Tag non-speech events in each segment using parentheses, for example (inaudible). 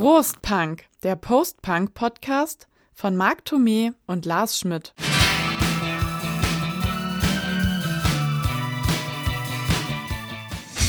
Prost Punk, der Post-Punk-Podcast von Marc Thomé und Lars Schmidt.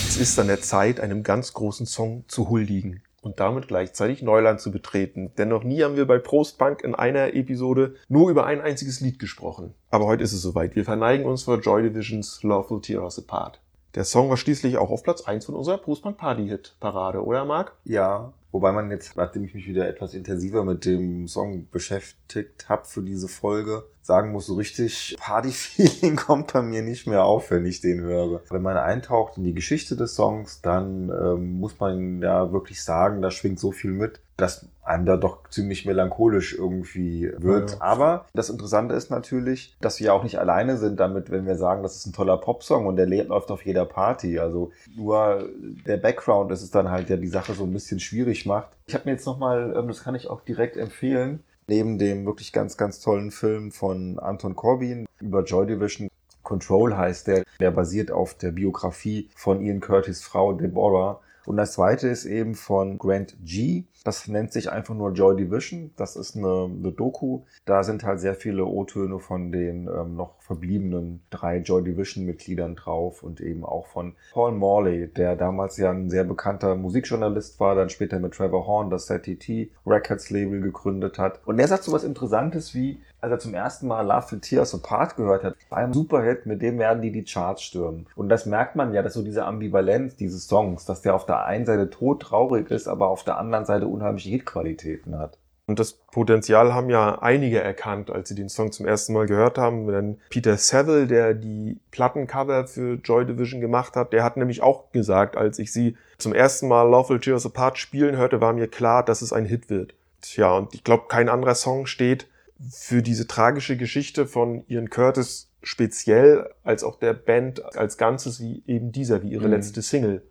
Es ist an der Zeit, einem ganz großen Song zu huldigen und damit gleichzeitig Neuland zu betreten. Denn noch nie haben wir bei Prost Punk in einer Episode nur über ein einziges Lied gesprochen. Aber heute ist es soweit. Wir verneigen uns vor Joy Divisions Lawful Tear Us Apart. Der Song war schließlich auch auf Platz 1 von unserer Prost Punk Party Hit Parade, oder Marc? Ja, wobei man jetzt, nachdem ich mich wieder etwas intensiver mit dem Song beschäftigt habe für diese Folge, sagen muss, so richtig Party-Feeling (laughs) kommt bei mir nicht mehr auf, wenn ich den höre. Wenn man eintaucht in die Geschichte des Songs, dann ähm, muss man ja wirklich sagen, da schwingt so viel mit, dass einem da doch ziemlich melancholisch irgendwie wird. Ja. Aber das Interessante ist natürlich, dass wir auch nicht alleine sind damit, wenn wir sagen, das ist ein toller Popsong und der läuft auf jeder Party. Also nur der Background ist es dann halt, der die Sache so ein bisschen schwierig macht. Ich habe mir jetzt nochmal, ähm, das kann ich auch direkt empfehlen, neben dem wirklich ganz, ganz tollen Film von Anton Corbin über Joy Division, Control heißt der, der basiert auf der Biografie von Ian Curtis Frau Deborah. Und das zweite ist eben von Grant G. Das nennt sich einfach nur Joy Division. Das ist eine, eine Doku. Da sind halt sehr viele O-Töne von den ähm, noch verbliebenen drei Joy Division-Mitgliedern drauf und eben auch von Paul Morley, der damals ja ein sehr bekannter Musikjournalist war, dann später mit Trevor Horn das ZTT Records Label gegründet hat. Und er sagt so was Interessantes wie, als er zum ersten Mal Love for Tears Apart gehört hat, ein Superhit, mit dem werden die die Charts stürmen. Und das merkt man ja, dass so diese Ambivalenz dieses Songs, dass der auf der einen Seite todtraurig ist, aber auf der anderen Seite unheimliche Hitqualitäten hat. Und das Potenzial haben ja einige erkannt, als sie den Song zum ersten Mal gehört haben. Denn Peter Saville, der die Plattencover für Joy Division gemacht hat, der hat nämlich auch gesagt, als ich sie zum ersten Mal Lawful Tears Apart spielen hörte, war mir klar, dass es ein Hit wird. Tja, und ich glaube, kein anderer Song steht für diese tragische Geschichte von Ian Curtis speziell als auch der Band als Ganzes wie eben dieser, wie ihre mhm. letzte Single.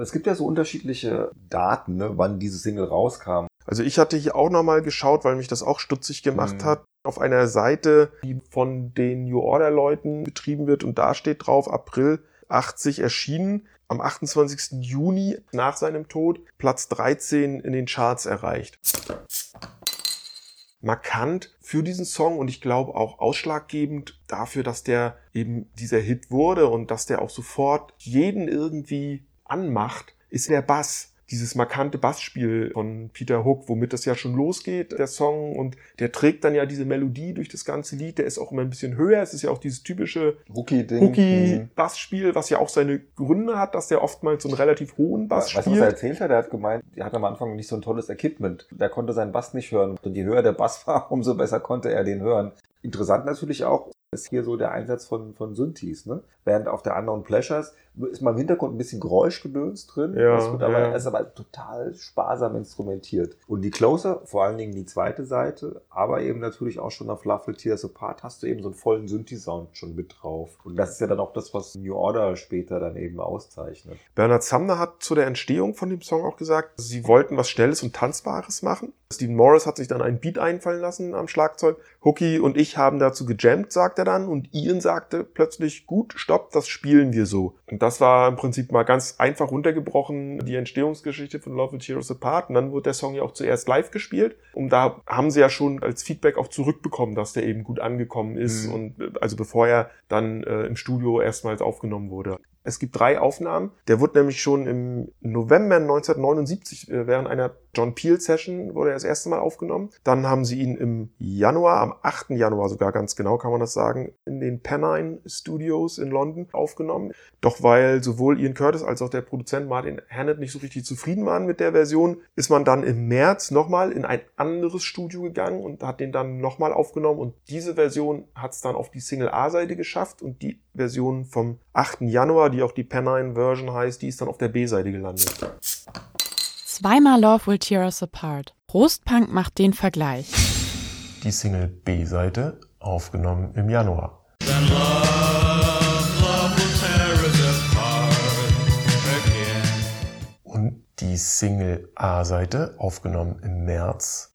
Es gibt ja so unterschiedliche Daten, ne, wann diese Single rauskam. Also ich hatte hier auch nochmal geschaut, weil mich das auch stutzig gemacht mhm. hat. Auf einer Seite, die von den New Order Leuten betrieben wird und da steht drauf April 80 erschienen, am 28. Juni nach seinem Tod Platz 13 in den Charts erreicht markant für diesen Song und ich glaube auch ausschlaggebend dafür, dass der eben dieser Hit wurde und dass der auch sofort jeden irgendwie anmacht, ist der Bass dieses markante Bassspiel von Peter Hook, womit das ja schon losgeht, der Song. Und der trägt dann ja diese Melodie durch das ganze Lied. Der ist auch immer ein bisschen höher. Es ist ja auch dieses typische Hookie-Bassspiel, mhm. was ja auch seine Gründe hat, dass der oftmals so einen relativ hohen Bass weißt, spielt. Was er erzählt hat, er hat gemeint, er hat am Anfang nicht so ein tolles Equipment. Der konnte seinen Bass nicht hören. Und je höher der Bass (laughs) war, umso besser konnte er den hören. Interessant natürlich auch ist hier so der Einsatz von, von Synthes, ne? Während auf der anderen Pleasures ist mal im Hintergrund ein bisschen Geräuschgedöns drin. Ja, das wird aber, ja. ist aber total sparsam instrumentiert. Und die Closer, vor allen Dingen die zweite Seite, aber eben natürlich auch schon auf Lovely Tears Apart, hast du eben so einen vollen Synthi-Sound schon mit drauf. Und das ist ja dann auch das, was New Order später dann eben auszeichnet. Bernard Sumner hat zu der Entstehung von dem Song auch gesagt, sie wollten was Schnelles und Tanzbares machen. Stephen Morris hat sich dann einen Beat einfallen lassen am Schlagzeug. Hookie und ich haben dazu gejammt, sagt er dann. Und Ian sagte plötzlich, gut, stopp, das spielen wir so. Und das war im Prinzip mal ganz einfach runtergebrochen, die Entstehungsgeschichte von Love Will Tear Apart. Und dann wurde der Song ja auch zuerst live gespielt. Und da haben sie ja schon als Feedback auch zurückbekommen, dass der eben gut angekommen ist. Mhm. Und äh, also bevor er dann äh, im Studio erstmals aufgenommen wurde. Es gibt drei Aufnahmen. Der wurde nämlich schon im November 1979 äh, während einer John Peel Session wurde er das erste Mal aufgenommen. Dann haben sie ihn im Januar, am 8. Januar sogar ganz genau kann man das sagen, in den Pennine Studios in London aufgenommen. Doch weil sowohl Ian Curtis als auch der Produzent Martin Hannett nicht so richtig zufrieden waren mit der Version, ist man dann im März nochmal in ein anderes Studio gegangen und hat den dann nochmal aufgenommen und diese Version hat es dann auf die Single A-Seite geschafft und die Version vom 8. Januar, die auch die Pennine Version heißt, die ist dann auf der B-Seite gelandet. Zweimal Love Will Tear Us Apart. Prostpunk macht den Vergleich. Die Single B-Seite aufgenommen im Januar. Und die Single A-Seite aufgenommen im März.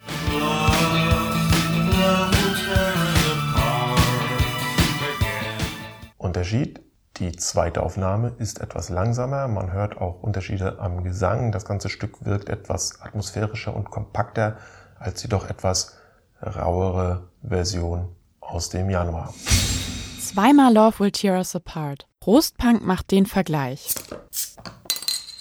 Unterschied, Die zweite Aufnahme ist etwas langsamer, man hört auch Unterschiede am Gesang. Das ganze Stück wirkt etwas atmosphärischer und kompakter als die doch etwas rauere Version aus dem Januar. Zweimal Love Will Tear Us Apart. Prostpunk macht den Vergleich.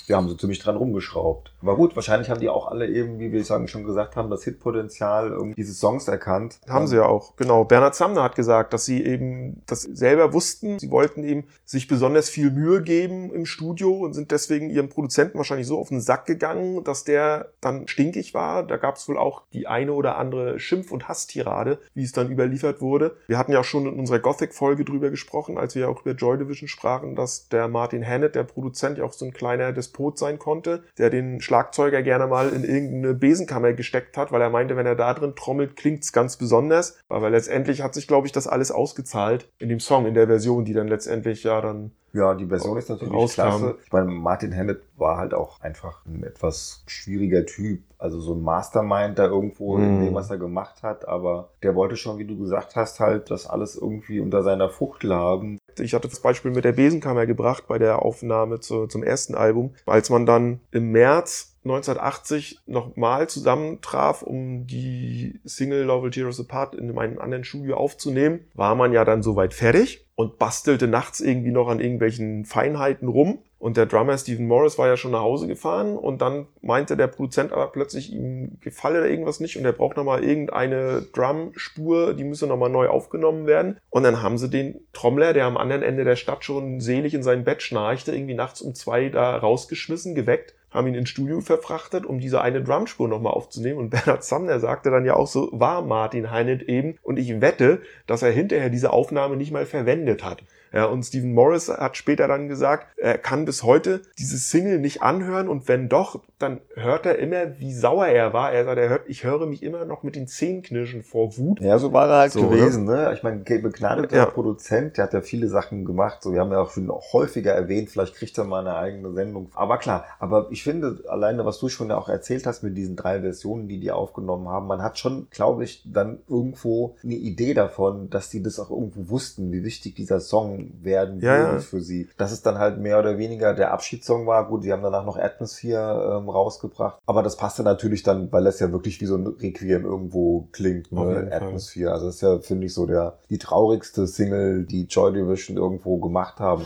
Wir haben so ziemlich dran rumgeschraubt. Aber gut, wahrscheinlich haben die auch alle eben, wie wir sagen, schon gesagt haben, das Hitpotenzial dieses Songs erkannt. Haben sie ja auch, genau. Bernhard Samner hat gesagt, dass sie eben das selber wussten. Sie wollten eben sich besonders viel Mühe geben im Studio und sind deswegen ihrem Produzenten wahrscheinlich so auf den Sack gegangen, dass der dann stinkig war. Da gab es wohl auch die eine oder andere Schimpf- und Hasstirade, wie es dann überliefert wurde. Wir hatten ja auch schon in unserer Gothic-Folge drüber gesprochen, als wir ja auch über Joy Division sprachen, dass der Martin Hannett, der Produzent, ja auch so ein kleiner Despot sein konnte, der den Schlag Schlagzeuger gerne mal in irgendeine Besenkammer gesteckt hat, weil er meinte, wenn er da drin trommelt, klingt's ganz besonders. Aber letztendlich hat sich, glaube ich, das alles ausgezahlt in dem Song, in der Version, die dann letztendlich ja dann ja, die Version ist natürlich rauskam. klasse. Ich meine, Martin Hannett war halt auch einfach ein etwas schwieriger Typ. Also so ein Mastermind da irgendwo mm. in dem, was er gemacht hat. Aber der wollte schon, wie du gesagt hast, halt das alles irgendwie unter seiner Fuchtel haben. Ich hatte das Beispiel mit der Besenkammer gebracht bei der Aufnahme zu, zum ersten Album. Als man dann im März 1980 nochmal zusammentraf, um die Single Love Tears Apart in meinem anderen Studio aufzunehmen, war man ja dann soweit fertig und bastelte nachts irgendwie noch an irgendwelchen Feinheiten rum. Und der Drummer Stephen Morris war ja schon nach Hause gefahren und dann meinte der Produzent aber plötzlich, ihm gefalle da irgendwas nicht und er braucht nochmal irgendeine Drumspur, die müsse nochmal neu aufgenommen werden. Und dann haben sie den Trommler, der am anderen Ende der Stadt schon selig in sein Bett schnarchte, irgendwie nachts um zwei da rausgeschmissen, geweckt haben ihn ins Studio verfrachtet, um diese eine Drumspur nochmal aufzunehmen. Und (laughs) Bernhard Sumner sagte dann ja auch so, war Martin Heinert eben. Und ich wette, dass er hinterher diese Aufnahme nicht mal verwendet hat. Ja, und Stephen Morris hat später dann gesagt, er kann bis heute diese Single nicht anhören und wenn doch, dann hört er immer, wie sauer er war. Er sagt, er hört, ich höre mich immer noch mit den Zähnen knirschen vor Wut. Ja, so war er halt so, gewesen. Ne? Ich meine, begnadeter ja. Produzent, der hat ja viele Sachen gemacht. So, wir haben ja auch schon häufiger erwähnt, vielleicht kriegt er mal eine eigene Sendung. Aber klar, aber ich finde, alleine, was du schon ja auch erzählt hast mit diesen drei Versionen, die die aufgenommen haben, man hat schon, glaube ich, dann irgendwo eine Idee davon, dass die das auch irgendwo wussten, wie wichtig dieser Song werden ja, ja. für sie. Dass es dann halt mehr oder weniger der Abschiedssong war. Gut, sie haben danach noch Atmosphere ähm, rausgebracht. Aber das passte natürlich dann, weil das ja wirklich wie so ein Requiem irgendwo klingt, ne? Atmosphere. Also das ist ja, finde ich, so der die traurigste Single, die Joy Division irgendwo gemacht haben.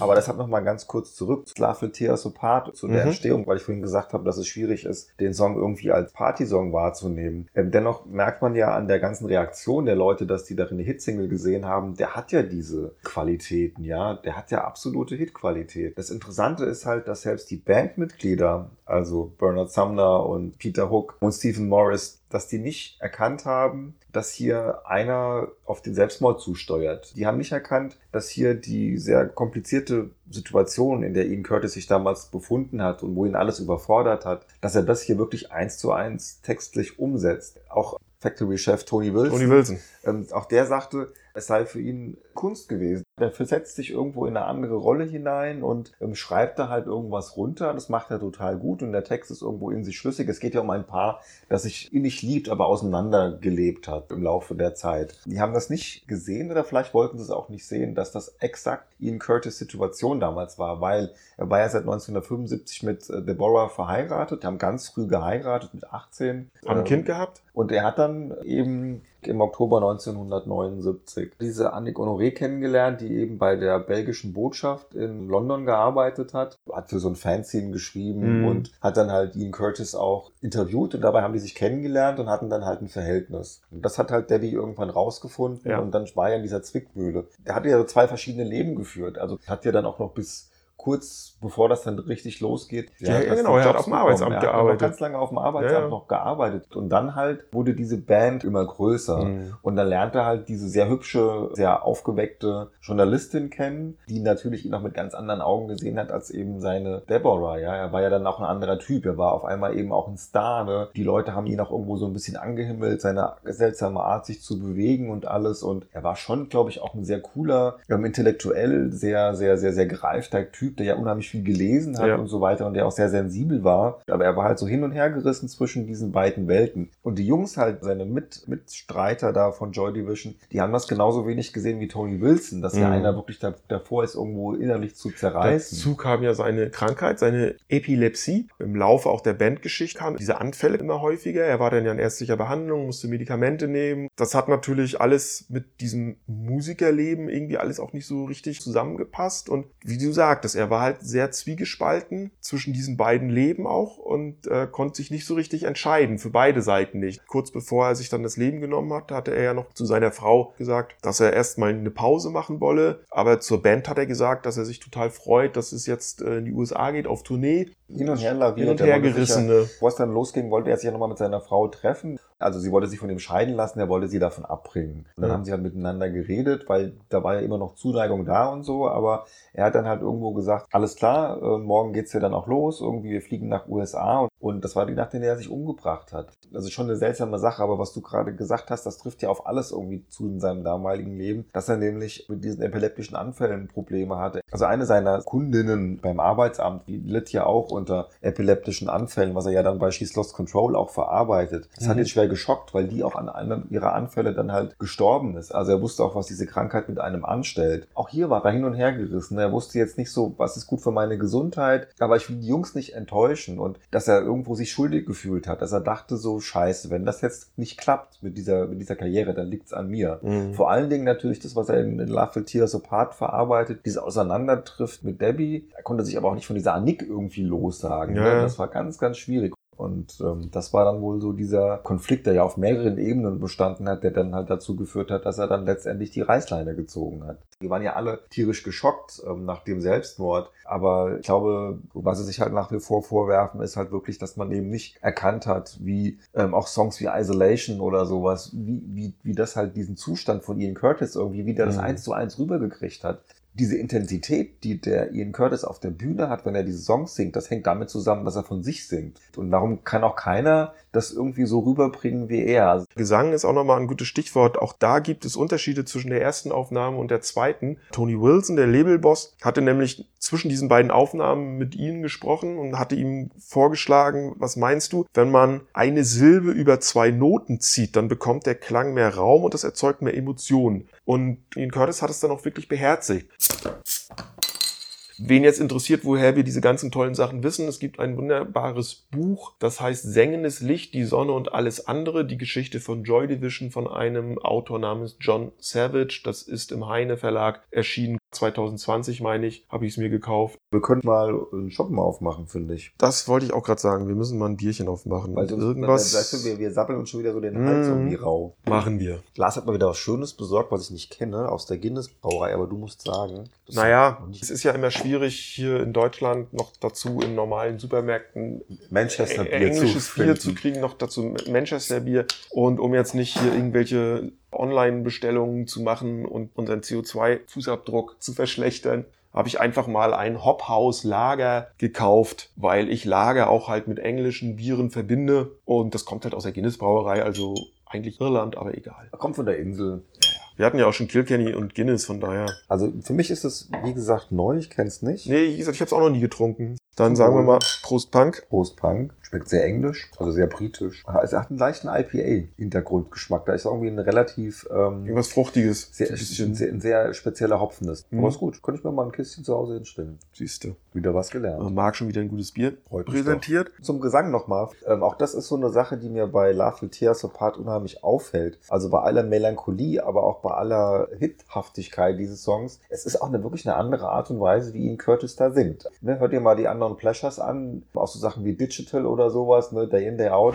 Aber deshalb nochmal ganz kurz zurück zu Love Apart, zu der mhm. Entstehung, weil ich vorhin gesagt habe, dass es schwierig ist, den Song irgendwie als Partysong wahrzunehmen. Ähm, dennoch merkt man ja an der ganzen Reaktion der Leute, dass die darin eine Hitsingle gesehen haben, der hat ja diese Qualitäten, ja, der hat ja absolute Hitqualität. Das Interessante ist halt, dass selbst die Bandmitglieder, also Bernard Sumner und Peter Hook und Stephen Morris, dass die nicht erkannt haben, dass hier einer auf den Selbstmord zusteuert. Die haben nicht erkannt, dass hier die sehr komplizierte Situation, in der Ian Curtis sich damals befunden hat und wo ihn alles überfordert hat, dass er das hier wirklich eins zu eins textlich umsetzt. Auch Factory-Chef Tony Wilson. Tony Wilson. Ähm, auch der sagte, es sei für ihn Kunst gewesen. Er versetzt sich irgendwo in eine andere Rolle hinein und ähm, schreibt da halt irgendwas runter. Das macht er total gut und der Text ist irgendwo in sich schlüssig. Es geht ja um ein Paar, das sich innig liebt, aber auseinandergelebt hat im Laufe der Zeit. Die haben das nicht gesehen oder vielleicht wollten sie es auch nicht sehen, dass das exakt Ian Curtis Situation damals war, weil er war ja seit 1975 mit äh, Deborah verheiratet, haben ganz früh geheiratet mit 18. Haben ein Kind gehabt? Und er hat dann eben im Oktober 1979 diese Annik Honoré kennengelernt, die eben bei der belgischen Botschaft in London gearbeitet hat, hat für so ein Fanzine geschrieben mhm. und hat dann halt Ian Curtis auch interviewt und dabei haben die sich kennengelernt und hatten dann halt ein Verhältnis. Und das hat halt Daddy irgendwann rausgefunden ja. und dann war er in dieser Zwickmühle. Er hatte ja so zwei verschiedene Leben geführt, also hat ja dann auch noch bis kurz bevor das dann richtig losgeht. Ja, ja genau, er hat auf dem Arbeitsamt er gearbeitet. Er hat ganz lange auf dem Arbeitsamt ja, noch gearbeitet. Und dann halt wurde diese Band immer größer. Mhm. Und dann lernte er halt diese sehr hübsche, sehr aufgeweckte Journalistin kennen, die natürlich ihn auch mit ganz anderen Augen gesehen hat als eben seine Deborah. Ja, er war ja dann auch ein anderer Typ. Er war auf einmal eben auch ein Star. Ne? Die Leute haben ihn auch irgendwo so ein bisschen angehimmelt, seine seltsame Art, sich zu bewegen und alles. Und er war schon, glaube ich, auch ein sehr cooler, ähm, intellektuell sehr, sehr, sehr, sehr gereifter Typ Typ, der ja unheimlich viel gelesen hat Ja. und so weiter und der auch sehr sensibel war. Aber er war halt so hin und her gerissen zwischen diesen beiden Welten. Und die Jungs halt, seine Mit Mitstreiter da von Joy Division, die haben das genauso wenig gesehen wie Tony Wilson, dass ja Mhm. einer wirklich da, davor ist, irgendwo innerlich zu zerreißen. Dazu kam ja seine Krankheit, seine Epilepsie. Im Laufe auch der Bandgeschichte kamen diese Anfälle immer häufiger. Er war dann ja in ärztlicher Behandlung, musste Medikamente nehmen. Das hat natürlich alles mit diesem Musikerleben irgendwie alles auch nicht so richtig zusammengepasst. Und wie du sagtest, er war halt sehr zwiegespalten zwischen diesen beiden Leben auch und äh, konnte sich nicht so richtig entscheiden, für beide Seiten nicht. Kurz bevor er sich dann das Leben genommen hat, hatte er ja noch zu seiner Frau gesagt, dass er erstmal eine Pause machen wolle. Aber zur Band hat er gesagt, dass er sich total freut, dass es jetzt äh, in die USA geht auf Tournee. hin und her laviert. Hin und Der her gerissene. Es dann losging, wollte er sich ja nochmal mit seiner Frau treffen. Also sie wollte sich von ihm scheiden lassen, er wollte sie davon abbringen. Und dann Ja. haben sie halt miteinander geredet, weil da war ja immer noch Zuneigung da und so, aber er hat dann halt irgendwo gesagt, alles klar, äh, morgen geht's ja dann auch los, irgendwie wir fliegen nach USA und, das war die Nacht, in der er sich umgebracht hat. Also schon eine seltsame Sache, aber was du gerade gesagt hast, das trifft ja auf alles irgendwie zu in seinem damaligen Leben, dass er nämlich mit diesen epileptischen Anfällen Probleme hatte. Also eine seiner Kundinnen beim Arbeitsamt, die litt ja auch unter epileptischen Anfällen, was er ja dann bei She's Lost Control auch verarbeitet. Das hat Mhm. ihn schwer geschockt, weil die auch an einem ihrer Anfälle dann halt gestorben ist. Also er wusste auch, was diese Krankheit mit einem anstellt. Auch hier war er hin und her gerissen. Er wusste jetzt nicht so, was ist gut für meine Gesundheit, aber ich will die Jungs nicht enttäuschen und dass er irgendwo sich schuldig gefühlt hat, dass er dachte so, scheiße, wenn das jetzt nicht klappt mit dieser, mit dieser Karriere, dann liegt's an mir. Mhm. Vor allen Dingen natürlich das, was er in, in Love Will Tears Apart verarbeitet, diese Auseinandertrifft mit Debbie. Er konnte sich aber auch nicht von dieser Annick irgendwie lossagen. Ja, ne? Das war ganz, ganz schwierig. Und ähm, das war dann wohl so dieser Konflikt, der ja auf mehreren Ebenen bestanden hat, der dann halt dazu geführt hat, dass er dann letztendlich die Reißleine gezogen hat. Die waren ja alle tierisch geschockt ähm, nach dem Selbstmord. Aber ich glaube, was sie sich halt nach wie vor vorwerfen, ist halt wirklich, dass man eben nicht erkannt hat, wie ähm, auch Songs wie Isolation oder sowas, wie, wie, wie das halt diesen Zustand von Ian Curtis irgendwie, wie der das Mhm. eins zu eins rübergekriegt hat. Diese Intensität, die der Ian Curtis auf der Bühne hat, wenn er diese Songs singt, das hängt damit zusammen, dass er von sich singt. Und darum kann auch keiner das irgendwie so rüberbringen wie er. Also Gesang ist auch nochmal ein gutes Stichwort. Auch da gibt es Unterschiede zwischen der ersten Aufnahme und der zweiten. Tony Wilson, der Labelboss, hatte nämlich zwischen diesen beiden Aufnahmen mit ihnen gesprochen und hatte ihm vorgeschlagen, was meinst du, wenn man eine Silbe über zwei Noten zieht, dann bekommt der Klang mehr Raum und das erzeugt mehr Emotionen. Und Ian Curtis hat es dann auch wirklich beherzigt. Wen jetzt interessiert, woher wir diese ganzen tollen Sachen wissen, es gibt ein wunderbares Buch, das heißt Sengendes Licht, die Sonne und alles andere, die Geschichte von Joy Division von einem Autor namens John Savage. Das ist im Heine Verlag erschienen. 2020 meine ich, habe ich es mir gekauft. Wir können mal einen Shop mal aufmachen, finde ich. Das wollte ich auch gerade sagen. Wir müssen mal ein Bierchen aufmachen. Weil sonst, irgendwas weißt du, wir, wir sappeln uns schon wieder so den Hals Mm. irgendwie rau. machen wir. Lars hat mal wieder was Schönes besorgt, was ich nicht kenne, aus der Guinness Brauerei, aber du musst sagen. Naja, es ist ja immer schwierig, hier in Deutschland noch dazu in normalen Supermärkten Manchester Ä- Bier englisches zu Bier zu kriegen, noch dazu Manchester Bier. Und um jetzt nicht hier irgendwelche Online-Bestellungen zu machen und unseren CO2-Fußabdruck zu verschlechtern, habe ich einfach mal ein Hophaus Lager gekauft, weil ich Lager auch halt mit englischen Bieren verbinde. Und das kommt halt aus der Guinness Brauerei, also eigentlich Irland, aber egal. Kommt von der Insel. Wir hatten ja auch schon Kilkenny und Guinness, von daher. Also für mich ist es, wie gesagt, neu, ich kenne es nicht. Nee, wie gesagt, ich habe es auch noch nie getrunken. Dann sagen wir mal Prost Punk. Prost Punk. Schmeckt sehr englisch, also sehr britisch. Es hat einen leichten IPA-Hintergrundgeschmack. Da ist irgendwie ein relativ ähm, Irgendwas Fruchtiges. sehr, ein sehr, ein sehr spezieller Hopfen ist. Mhm. Aber ist gut. Könnte ich mir mal ein Kistchen zu Hause hinstellen. siehst du. Wieder was gelernt. Marc schon wieder ein gutes Bier Freut präsentiert. Zum Gesang nochmal. Ähm, auch das ist so eine Sache, die mir bei Love Will Tears Apart unheimlich auffällt. Also bei aller Melancholie, aber auch bei aller Hithaftigkeit dieses Songs. Es ist auch eine wirklich eine andere Art und Weise, wie ihn Curtis da singt. Ne, hört ihr mal die anderen Pleasures an. Auch so Sachen wie Digital oder sowas, ne, Day in, Day out.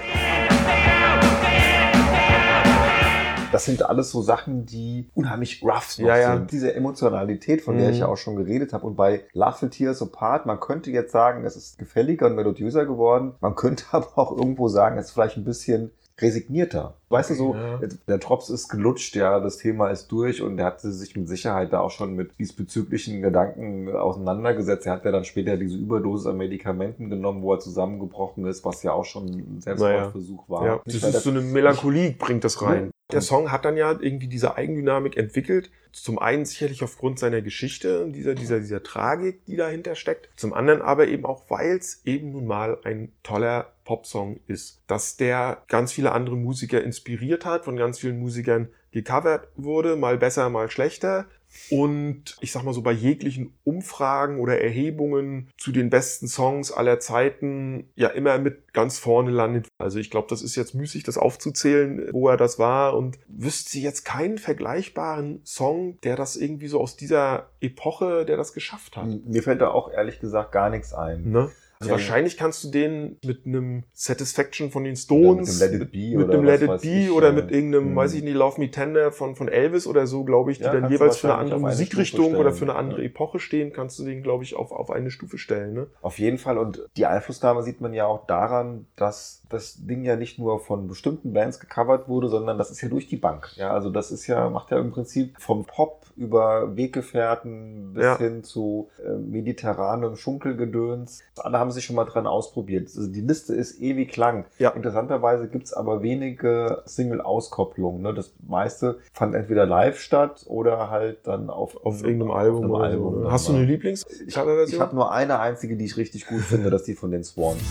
Das sind alles so Sachen, die unheimlich rough Ja, ja. sind. Diese Emotionalität, von der Mhm. ich ja auch schon geredet habe. Und bei Love Will Tears Apart, man könnte jetzt sagen, es ist gefälliger und melodiöser geworden. Man könnte (laughs) aber auch irgendwo sagen, es ist vielleicht ein bisschen resignierter. Weißt du so, Ja. der Drops ist gelutscht, ja, das Thema ist durch und er hatte sich mit Sicherheit da auch schon mit diesbezüglichen Gedanken auseinandergesetzt. Er hat ja dann später diese Überdosis an Medikamenten genommen, wo er zusammengebrochen ist, was ja auch schon ein Selbstmordversuch war. Ja, das ist so eine Melancholie, bringt das rein. Der Song hat dann ja irgendwie diese Eigendynamik entwickelt. Zum einen sicherlich aufgrund seiner Geschichte, dieser, dieser, dieser Tragik, die dahinter steckt. Zum anderen aber eben auch, weil es eben nun mal ein toller Popsong ist. Dass der ganz viele andere Musiker inspiriert hat, von ganz vielen Musikern gecovert wurde, mal besser, mal schlechter. Und ich sag mal so, bei jeglichen Umfragen oder Erhebungen zu den besten Songs aller Zeiten ja immer mit ganz vorne landet. Also ich glaube, das ist jetzt müßig, das aufzuzählen, wo er das war und wüsste jetzt keinen vergleichbaren Song, der das irgendwie so aus dieser Epoche, der das geschafft hat. Mir fällt da auch ehrlich gesagt gar nichts ein. Ne? Also ja, wahrscheinlich kannst du den mit einem Satisfaction von den Stones, mit einem Let It Be mit oder, Let It Be ich, oder mit irgendeinem, hm. weiß ich nicht, Love Me Tender von, von Elvis oder so, glaube ich, die Ja, dann jeweils für eine andere eine Musikrichtung Stufe oder stellen. für eine andere Ja. Epoche stehen, kannst du den, glaube ich, auf, auf eine Stufe stellen. Ne? Auf jeden Fall. Und die Einflussnahme sieht man ja auch daran, dass das Ding ja nicht nur von bestimmten Bands gecovert wurde, sondern das ist ja durch die Bank. Ja, also das ist ja, macht ja im Prinzip vom Pop über Weggefährten bis Ja. hin zu äh, mediterranem Schunkelgedöns. Alle haben sich schon mal dran ausprobiert. Also die Liste ist ewig lang. Ja. Interessanterweise gibt's aber wenige Single-Auskopplungen. Ne? Das meiste fand entweder live statt oder halt dann auf, Auf irgendeinem Album. einem oder Album, so. Hast du eine Lieblings ich habe nur eine einzige, die ich richtig gut finde, das ist die von den Swans.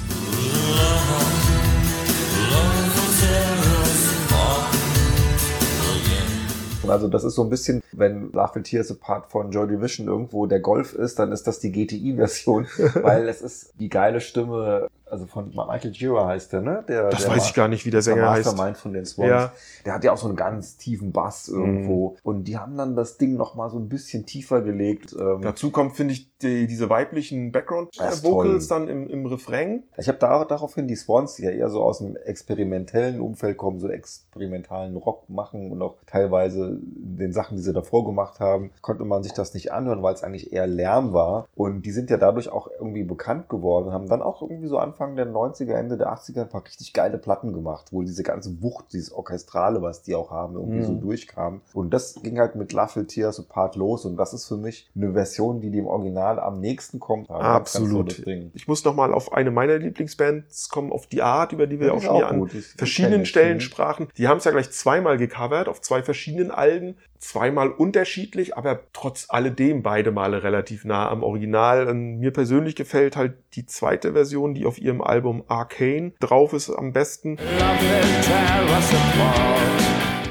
Also das ist so ein bisschen, wenn Love Tears Apart von Joy Division irgendwo der Golf ist, dann ist das die GTI-Version, (laughs) weil es ist die geile Stimme, also von Michael Gira heißt der, ne? Der, das der weiß ich gar nicht, wie der der Sänger heißt. Mastermind von den Swans. Ja. Mhm. Der hat ja auch so einen ganz tiefen Bass irgendwo. Und die haben dann das Ding noch mal so ein bisschen tiefer gelegt. Ähm, Dazu kommt, finde ich, die, diese weiblichen Background-Vocals dann im, im Refrain. Ich habe da, daraufhin die Swans, die ja eher so aus dem experimentellen Umfeld kommen, so experimentalen Rock machen und auch teilweise den Sachen, die sie davor gemacht haben, konnte man sich das nicht anhören, weil es eigentlich eher Lärm war. Und die sind ja dadurch auch irgendwie bekannt geworden, haben dann auch irgendwie so Anfang der 90er, Ende der 80er ein paar richtig geile Platten gemacht, wo diese ganze Wucht, dieses Orchestrale, was die auch haben, irgendwie Mhm. so durchkam. Und das ging halt mit Will Tears Apart los und das ist für mich eine Version, die dem Original am nächsten kommt. Ganz Absolut. Ich muss noch mal auf eine meiner Lieblingsbands kommen, auf die Art, über die wir Ja, auch schon hier an gut. Verschiedenen. Stellen Mhm. sprachen. Die haben es ja gleich zweimal gecovert, auf zwei verschiedenen Alben, zweimal unterschiedlich, aber trotz alledem beide Male relativ nah am Original. Und mir persönlich gefällt halt die zweite Version, die auf ihrem Album Arcane drauf ist, am besten.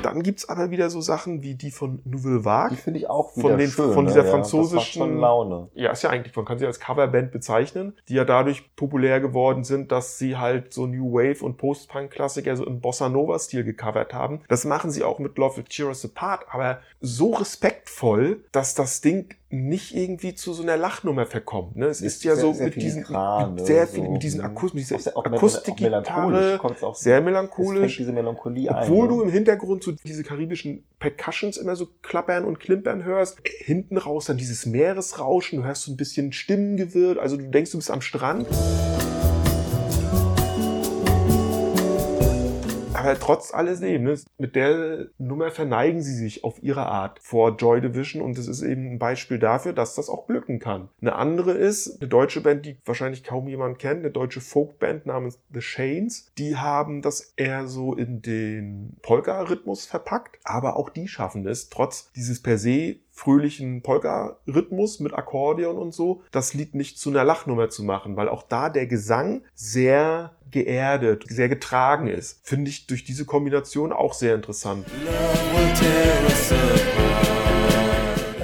Dann gibt's aber wieder so Sachen wie die von Nouvelle Die Vague. finde ich auch Von den- schön. von ne? dieser Ja, das macht französischen- schon Laune. Ja, ist ja eigentlich, man kann sie als Coverband bezeichnen, die ja dadurch populär geworden sind, dass sie halt so New Wave und Post-Punk-Klassiker so im Bossa Nova-Stil gecovert haben. Das machen sie auch mit Love Will Tear Us Apart, aber so respektvoll, dass das Ding nicht irgendwie zu so einer Lachnummer verkommt. Ne? Es ist, Ist ja sehr- so sehr mit diesen, mit sehr ne? viel, So, mit diesen. Akus, mit dieser Auch Akustikgitarre, auch- sehr melancholisch. diese Melancholie ein. Obwohl ne? du im Hintergrund so diese karibischen Percussions immer so klappern und klimpern hörst, hinten raus dann dieses Meeresrauschen, du hörst so ein bisschen Stimmengewirr, also du denkst, du bist am Strand. Aber trotz alledem, ne, mit der Nummer verneigen sie sich auf ihre Art vor Joy Division und es ist eben ein Beispiel dafür, dass das auch glücken kann. Eine andere ist eine deutsche Band, die wahrscheinlich kaum jemand kennt, eine deutsche Folkband namens The Shanes. Die haben das eher so in den Polka-Rhythmus verpackt, aber auch die schaffen es, trotz dieses per se fröhlichen Polka-Rhythmus mit Akkordeon und so, das Lied nicht zu einer Lachnummer zu machen, weil auch da der Gesang sehr geerdet, sehr getragen ist. Finde ich durch diese Kombination auch sehr interessant. Ja,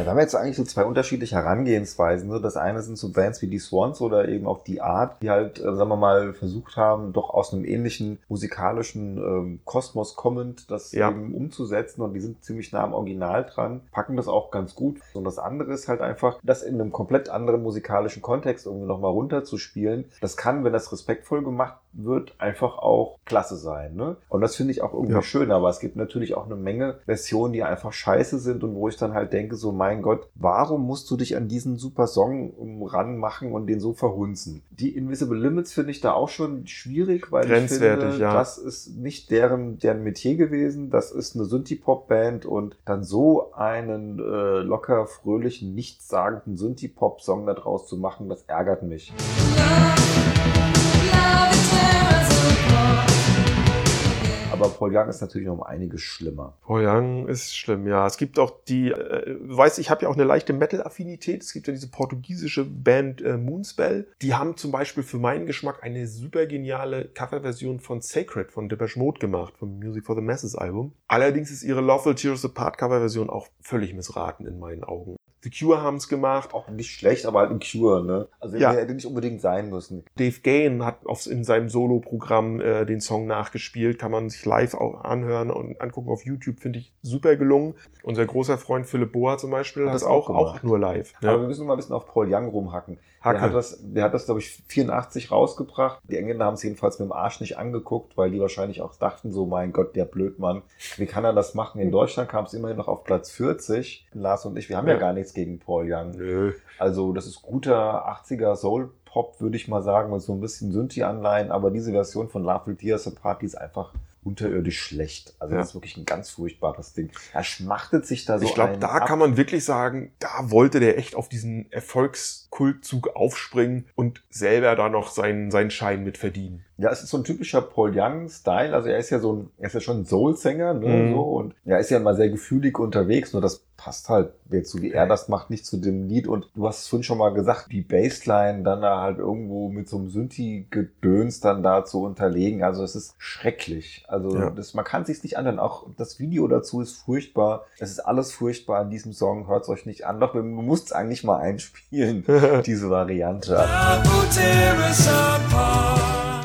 wir haben jetzt eigentlich so zwei unterschiedliche Herangehensweisen. Ne? Das eine sind so Bands wie die Swans oder eben auch die Art, die halt, äh, sagen wir mal, versucht haben, doch aus einem ähnlichen musikalischen ähm, Kosmos kommend das Ja. eben umzusetzen und die sind ziemlich nah am Original dran, packen das auch ganz gut. Und das andere ist halt einfach, das in einem komplett anderen musikalischen Kontext irgendwie nochmal runterzuspielen. Das kann, wenn das respektvoll gemacht wird, einfach auch klasse sein. Ne? Und das finde ich auch irgendwie Ja. schön, aber es gibt natürlich auch eine Menge Versionen, die einfach scheiße sind und wo ich dann halt denke, so mein Gott, warum musst du dich an diesen super Song um, ranmachen und den so verhunzen? Die Invisible Limits finde ich da auch schon schwierig, weil ich Grenzwertig, finde, ja. das ist nicht deren, deren Metier gewesen. Das ist eine Synthie-Pop-Band und dann so einen äh, locker, fröhlichen, nichtssagenden Synthie-Pop-Song da draus zu machen, das ärgert mich. Aber Paul Young ist natürlich noch um einiges schlimmer. Paul Young ist schlimm, ja. Es gibt auch die, äh, weiß ich habe ja auch eine leichte Metal-Affinität. Es gibt ja diese portugiesische Band äh, Moonspell. Die haben zum Beispiel für meinen Geschmack eine super geniale Coverversion von Sacred von Depeche Mode gemacht, vom Music for the Masses Album. Allerdings ist ihre Lawful Tears Apart Coverversion auch völlig missraten in meinen Augen. The Cure haben es gemacht. Auch nicht schlecht, aber halt ein Cure, ne? Also Ja. der hätte nicht unbedingt sein müssen. Dave Gain hat auf, in seinem Solo-Programm äh, den Song nachgespielt. Kann man sich live auch anhören und angucken auf YouTube. Finde ich super gelungen. Unser großer Freund Philipp Boa zum Beispiel Hat hat das auch, auch auch nur live. Aber Ne? wir müssen mal ein bisschen auf Paul Young rumhacken. Der Hacke. hat das, der hat das glaube ich, 84 rausgebracht. Die Engländer haben es jedenfalls mit dem Arsch nicht angeguckt, weil die wahrscheinlich auch dachten so, mein Gott, der Blödmann, wie kann er das machen? In Deutschland kam es immerhin noch auf Platz 40. Lars und ich, wir haben ja, Ja. gar nichts gegen Paul Young. Nö. Also das ist guter 80er Soul-Pop, würde ich mal sagen, mit so ein bisschen Synthi-Anleihen. Aber diese Version von Love Will Tears Apart, die ist einfach unterirdisch schlecht. Also Ja. das ist wirklich ein ganz furchtbares Ding. Er schmachtet sich da so ich glaube, da ab. kann man wirklich sagen, da wollte der echt auf diesen Erfolgskultzug aufspringen und selber da noch seinen, seinen Schein mit verdienen. Ja, es ist so ein typischer Paul Young-Style. Also er ist ja so ein, er ist ja schon ein Soul-Sänger, ne, Mhm. so. Und er ist ja mal sehr gefühlig unterwegs. Nur das passt halt jetzt so wie er das macht, nicht zu dem Lied. Und du hast es vorhin schon mal gesagt, die Bassline dann da halt irgendwo mit so einem Synthi-Gedöns dann da zu unterlegen. Also es ist schrecklich. Also Ja. das, man kann sich's nicht anhören. Auch das Video dazu ist furchtbar. Es ist alles furchtbar an diesem Song. Hört's euch nicht an. Doch, man muss es eigentlich mal einspielen, (laughs) diese Variante.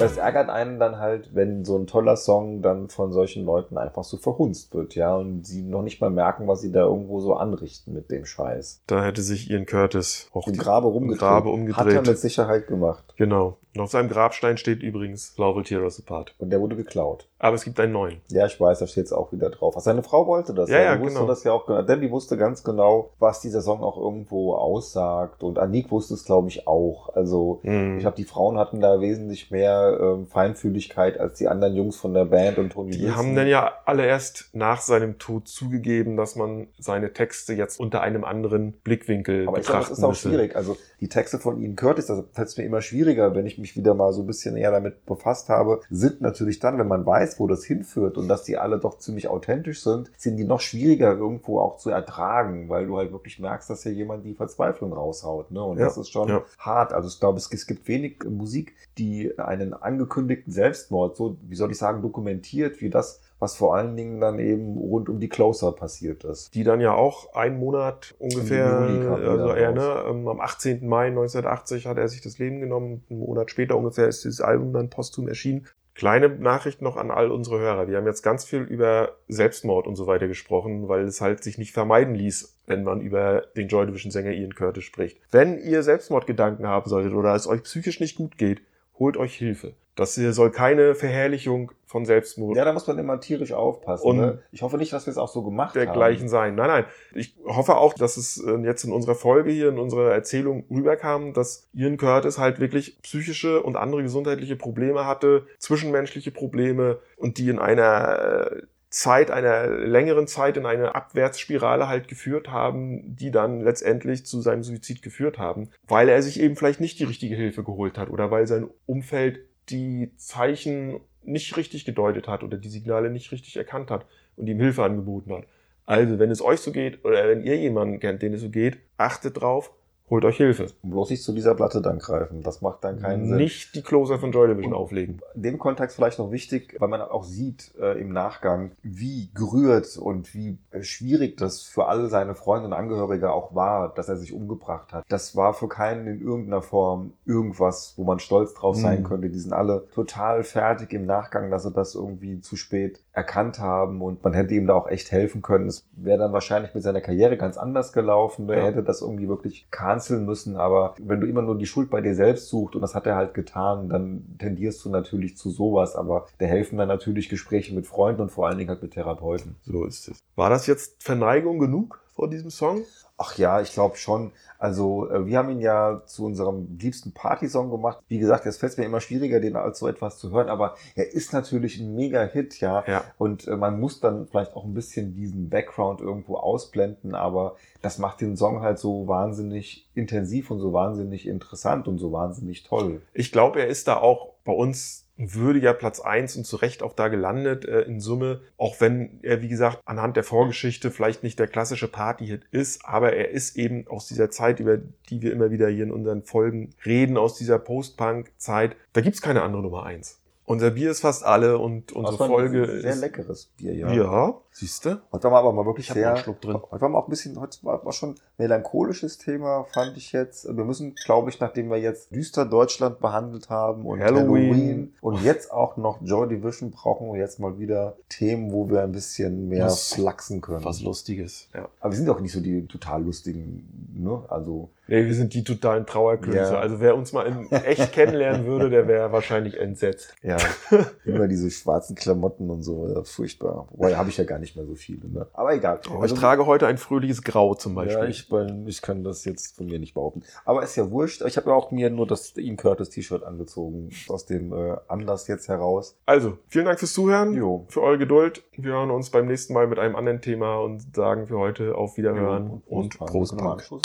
Das ärgert einen dann halt, wenn so ein toller Song dann von solchen Leuten einfach so verhunzt wird, ja, und sie noch nicht mal merken, was sie da irgendwo so anrichten mit dem Scheiß. Da hätte sich Ian Curtis auch Im Grabe rumgedreht. Grabe Hat er umgedreht. mit Sicherheit gemacht. Genau. Und auf seinem Grabstein steht übrigens Will Tear Us Apart. Und der wurde geklaut. Aber es gibt einen neuen. Ja, ich weiß, da steht es auch wieder drauf. Also seine Frau wollte das. Ja, ja, die wusste genau. das ja auch, genau. denn die wusste ganz genau, was dieser Song auch irgendwo aussagt. Und Anik wusste es, glaube ich, auch. Also, Mhm. ich glaube, die Frauen hatten da wesentlich mehr ähm, Feinfühligkeit als die anderen Jungs von der Band und Tony Die Wilson. haben dann ja alle erst nach seinem Tod zugegeben, dass man seine Texte jetzt unter einem anderen Blickwinkel Aber ich glaube, betrachten das ist auch müsse. schwierig. Also die Texte von Ian Curtis, das fällt es mir immer schwieriger, wenn ich mich wieder mal so ein bisschen eher damit befasst habe, sind natürlich dann, wenn man weiß, wo das hinführt und dass die alle doch ziemlich authentisch sind, sind die noch schwieriger irgendwo auch zu ertragen, weil du halt wirklich merkst, dass hier jemand die Verzweiflung raushaut. Ne? Und Ja, das ist schon ja. hart. Also ich glaube, es, es gibt wenig Musik, die einen angekündigten Selbstmord so, wie soll ich sagen, dokumentiert, wie das, was vor allen Dingen dann eben rund um die Closer passiert ist. die dann ja auch einen Monat ungefähr, also er, ne, ähm, am 18. Mai 1980 hat er sich das Leben genommen. Einen Monat später ungefähr ist dieses Album dann posthum erschienen. Kleine Nachricht noch an all unsere Hörer. Wir haben jetzt ganz viel über Selbstmord und so weiter gesprochen, weil es halt sich nicht vermeiden ließ, wenn man über den Joy Division Sänger Ian Curtis spricht. Wenn ihr Selbstmordgedanken haben solltet oder es euch psychisch nicht gut geht, holt euch Hilfe. Das hier soll keine Verherrlichung von Selbstmord Ja, da muss man immer tierisch aufpassen. Und- ne? Ich hoffe nicht, dass wir es auch so gemacht dergleichen haben. sein. Nein, nein. Ich hoffe auch, dass es äh, jetzt in unserer Folge hier, in unserer Erzählung rüberkam, dass Ian Curtis halt wirklich psychische und andere gesundheitliche Probleme hatte, zwischenmenschliche Probleme und die in einer äh, Zeit, einer längeren Zeit in eine Abwärtsspirale halt geführt haben, die dann letztendlich zu seinem Suizid geführt haben, weil er sich eben vielleicht nicht die richtige Hilfe geholt hat oder weil sein Umfeld die Zeichen nicht richtig gedeutet hat oder die Signale nicht richtig erkannt hat und ihm Hilfe angeboten hat. Also, wenn es euch so geht oder wenn ihr jemanden kennt, den es so geht, achtet drauf, holt euch Hilfe. Und bloß nicht zu dieser Platte dann greifen. Das macht dann keinen Sinn. Nicht die Closer von Joy Division auflegen. In dem Kontext vielleicht noch wichtig, weil man auch sieht äh, im Nachgang, wie gerührt und wie äh, schwierig das für alle seine Freunde und Angehörige auch war, dass er sich umgebracht hat. Das war für keinen in irgendeiner Form irgendwas, wo man stolz drauf sein Mhm. könnte. Die sind alle total fertig im Nachgang, dass sie das irgendwie zu spät erkannt haben und man hätte ihm da auch echt helfen können. Es wäre dann wahrscheinlich mit seiner Karriere ganz anders gelaufen. Er Ja. hätte das irgendwie wirklich canceln müssen, aber wenn du immer nur die Schuld bei dir selbst suchst und das hat er halt getan, dann tendierst du natürlich zu sowas, aber da helfen dann natürlich Gespräche mit Freunden und vor allen Dingen halt mit Therapeuten. So ist es. War das jetzt Verneigung genug vor diesem Song? Ach ja, ich glaube schon. Also äh, wir haben ihn ja zu unserem liebsten Partysong gemacht. Wie gesagt, jetzt fällt es mir immer schwieriger, den als so etwas zu hören, aber er ist natürlich ein Mega-Hit, ja. Ja. Und äh, man muss dann vielleicht auch ein bisschen diesen Background irgendwo ausblenden, aber das macht den Song halt so wahnsinnig intensiv und so wahnsinnig interessant und so wahnsinnig toll. Ich glaube, er ist da auch bei uns ein würdiger Platz eins und zu Recht auch da gelandet äh, in Summe, auch wenn er, wie gesagt, anhand der Vorgeschichte vielleicht nicht der klassische Party-Hit ist, aber er ist eben aus dieser Zeit, über die wir immer wieder hier in unseren Folgen reden, aus dieser Post-Punk-Zeit, da gibt's keine andere Nummer eins. Unser Bier ist fast alle und unsere Folge sehr ist... leckeres Bier, ja. Ja, siehst du? Heute war aber mal wirklich Ich sehr, Schluck drin. heute war mal auch ein bisschen, heute war, war schon melancholisches Thema, fand ich jetzt. Wir müssen, glaube ich, nachdem wir jetzt düster Deutschland behandelt haben und Halloween. Halloween, und jetzt auch noch Joy Division, brauchen wir jetzt mal wieder Themen, wo wir ein bisschen mehr Was- flachsen können. Was Lustiges. Ja. Aber wir sind auch nicht so die total lustigen, ne? Also, Nee, wir sind die totalen Trauerklöße. Ja. Also wer uns mal in echt kennenlernen würde, der wäre wahrscheinlich entsetzt. ja, (laughs) immer diese schwarzen Klamotten und so, ja, furchtbar. Wobei, habe ich ja gar nicht mehr so viele, ne? Aber egal. Aber ich trage heute ein fröhliches Grau zum Beispiel. Ja, ich, ich kann das jetzt von mir nicht behaupten. Aber ist ja wurscht. Ich habe ja auch mir nur das Ian Curtis T-Shirt angezogen. Aus dem äh, Anlass jetzt heraus. Also, vielen Dank fürs Zuhören, Jo. für eure Geduld. Wir hören uns beim nächsten Mal mit einem anderen Thema und sagen für heute auf Wiederhören und Prost Prost Punk. Punk.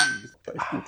Echt gut.